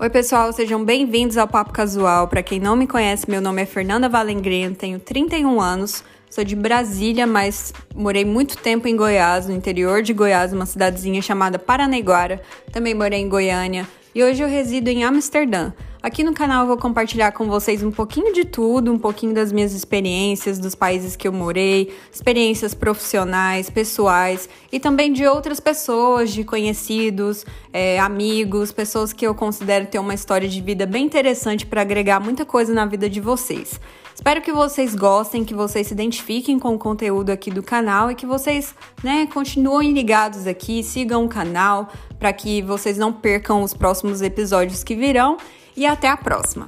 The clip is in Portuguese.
Oi, pessoal, sejam bem-vindos ao Papo Casual. Para quem não me conhece, meu nome é Fernanda Valengreno, tenho 31 anos, sou de Brasília, mas morei muito tempo em Goiás, no interior de Goiás, uma cidadezinha chamada Paranaiguara. Também morei em Goiânia e hoje eu resido em Amsterdã. Aqui no canal eu vou compartilhar com vocês um pouquinho de tudo, um pouquinho das minhas experiências, dos países que eu morei, experiências profissionais, pessoais e também de outras pessoas, de conhecidos, é, amigos, pessoas que eu considero ter uma história de vida bem interessante para agregar muita coisa na vida de vocês. Espero que vocês gostem, que vocês se identifiquem com o conteúdo aqui do canal e que vocês, né, continuem ligados aqui, sigam o canal para que vocês não percam os próximos episódios que virão e até a próxima!